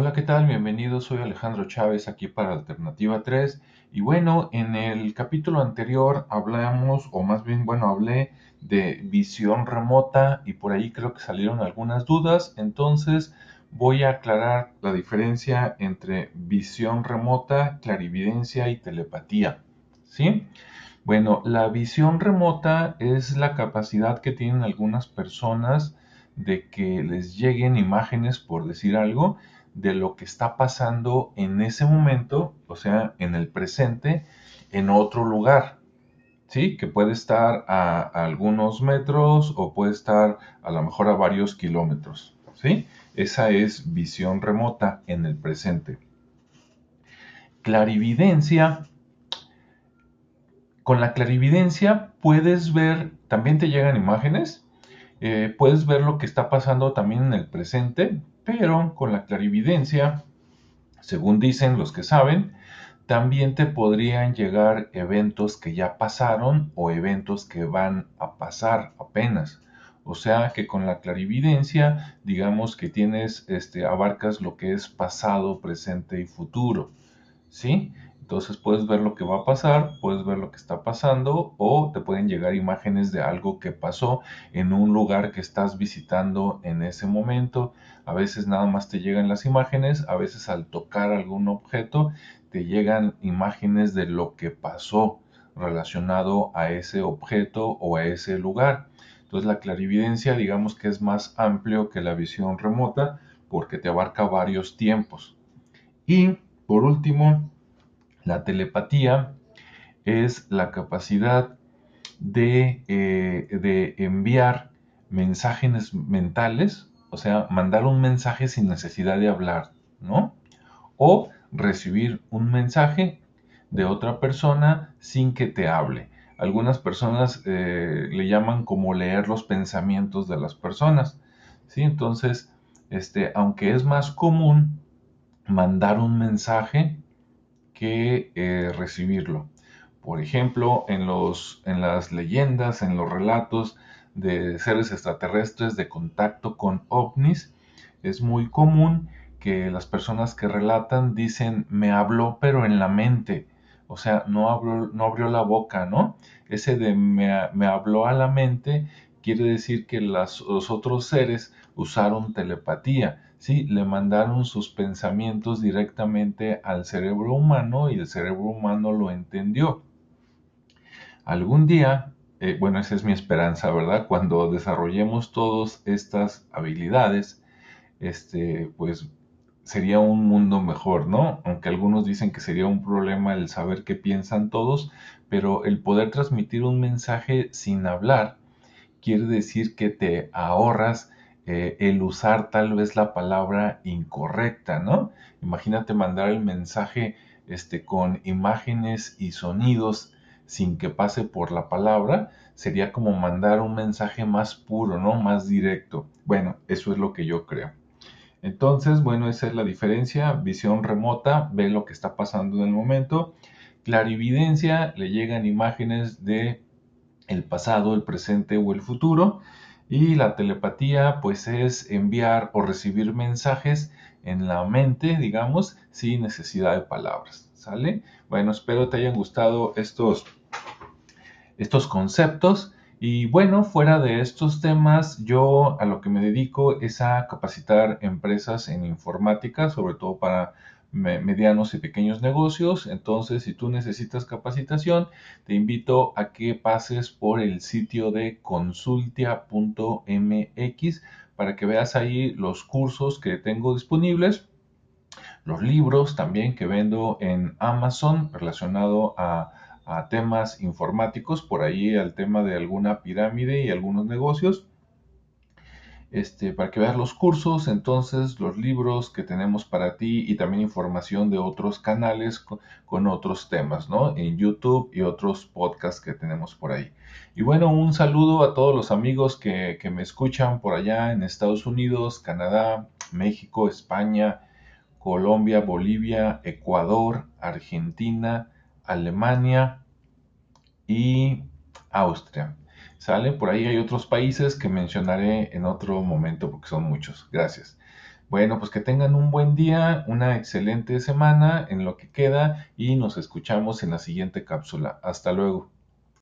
Hola, ¿qué tal? Bienvenido, soy Alejandro Chávez aquí para Alternativa 3. Y bueno, en el capítulo anterior hablamos, o más bien, bueno, hablé de visión remota y por ahí creo que salieron algunas dudas. Entonces voy a aclarar la diferencia entre visión remota, clarividencia y telepatía. ¿Sí? Bueno, la visión remota es la capacidad que tienen algunas personas de que les lleguen imágenes, por decir algo, de lo que está pasando en ese momento, o sea, en el presente, en otro lugar. ¿Sí? Que puede estar a, algunos metros o puede estar a lo mejor a varios kilómetros. ¿Sí? Esa es visión remota en el presente. Clarividencia. Con la clarividencia puedes ver, también te llegan imágenes, eh, puedes ver lo que está pasando también en el presente, pero con la clarividencia, según dicen los que saben, también te podrían llegar eventos que ya pasaron o eventos que van a pasar apenas. O sea que con la clarividencia, digamos que tienes, este, abarcas lo que es pasado, presente y futuro. ¿Sí? Entonces puedes ver lo que va a pasar, puedes ver lo que está pasando o te pueden llegar imágenes de algo que pasó en un lugar que estás visitando en ese momento. A veces nada más te llegan las imágenes, a veces al tocar algún objeto te llegan imágenes de lo que pasó relacionado a ese objeto o a ese lugar. Entonces la clarividencia digamos que es más amplio que la visión remota porque te abarca varios tiempos. Y por último, la telepatía es la capacidad de, eh, enviar mensajes mentales, o sea, mandar un mensaje sin necesidad de hablar, ¿no? O recibir un mensaje de otra persona sin que te hable. Algunas personas eh, le llaman como leer los pensamientos de las personas, ¿sí? Entonces, este, aunque es más común mandar un mensaje, que eh, recibirlo. Por ejemplo, en, los, en las leyendas, en los relatos de seres extraterrestres de contacto con ovnis, es muy común que las personas que relatan dicen me habló pero en la mente, o sea, no abrió, no abrió la boca, ¿no? Ese de me, me habló a la mente quiere decir que los otros seres usaron telepatía, ¿sí? Le mandaron sus pensamientos directamente al cerebro humano y el cerebro humano lo entendió. Algún día, eh, bueno, esa es mi esperanza, ¿verdad? Cuando desarrollemos todas estas habilidades, este, pues sería un mundo mejor, ¿no? Aunque algunos dicen que sería un problema el saber qué piensan todos, pero el poder transmitir un mensaje sin hablar quiere decir que te ahorras eh, el usar tal vez la palabra incorrecta, ¿no? Imagínate mandar el mensaje este, con imágenes y sonidos sin que pase por la palabra, sería como mandar un mensaje más puro, ¿no? Más directo. Bueno, eso es lo que yo creo. Entonces, bueno, esa es la diferencia. Visión remota, ve lo que está pasando en el momento. Clarividencia, le llegan imágenes de el pasado, el presente o el futuro. Y la telepatía pues es enviar o recibir mensajes en la mente, digamos, sin necesidad de palabras. ¿Sale? Bueno, espero te hayan gustado estos, estos conceptos. Y bueno, fuera de estos temas, yo a lo que me dedico es a capacitar empresas en informática, sobre todo para medianos y pequeños negocios. Entonces, si tú necesitas capacitación, te invito a que pases por el sitio de consultia.mx para que veas ahí los cursos que tengo disponibles, los libros también que vendo en Amazon relacionado a, a temas informáticos, por ahí al tema de alguna pirámide y algunos negocios este, para que veas los cursos, entonces los libros que tenemos para ti y también información de otros canales con, otros temas, ¿no? En YouTube y otros podcasts que tenemos por ahí. Y bueno, un saludo a todos los amigos que, que me escuchan por allá en Estados Unidos, Canadá, México, España, Colombia, Bolivia, Ecuador, Argentina, Alemania y Austria. ¿Sale? Por ahí hay otros países que mencionaré en otro momento porque son muchos. Gracias. Bueno, pues que tengan un buen día, una excelente semana en lo que queda y nos escuchamos en la siguiente cápsula. Hasta luego.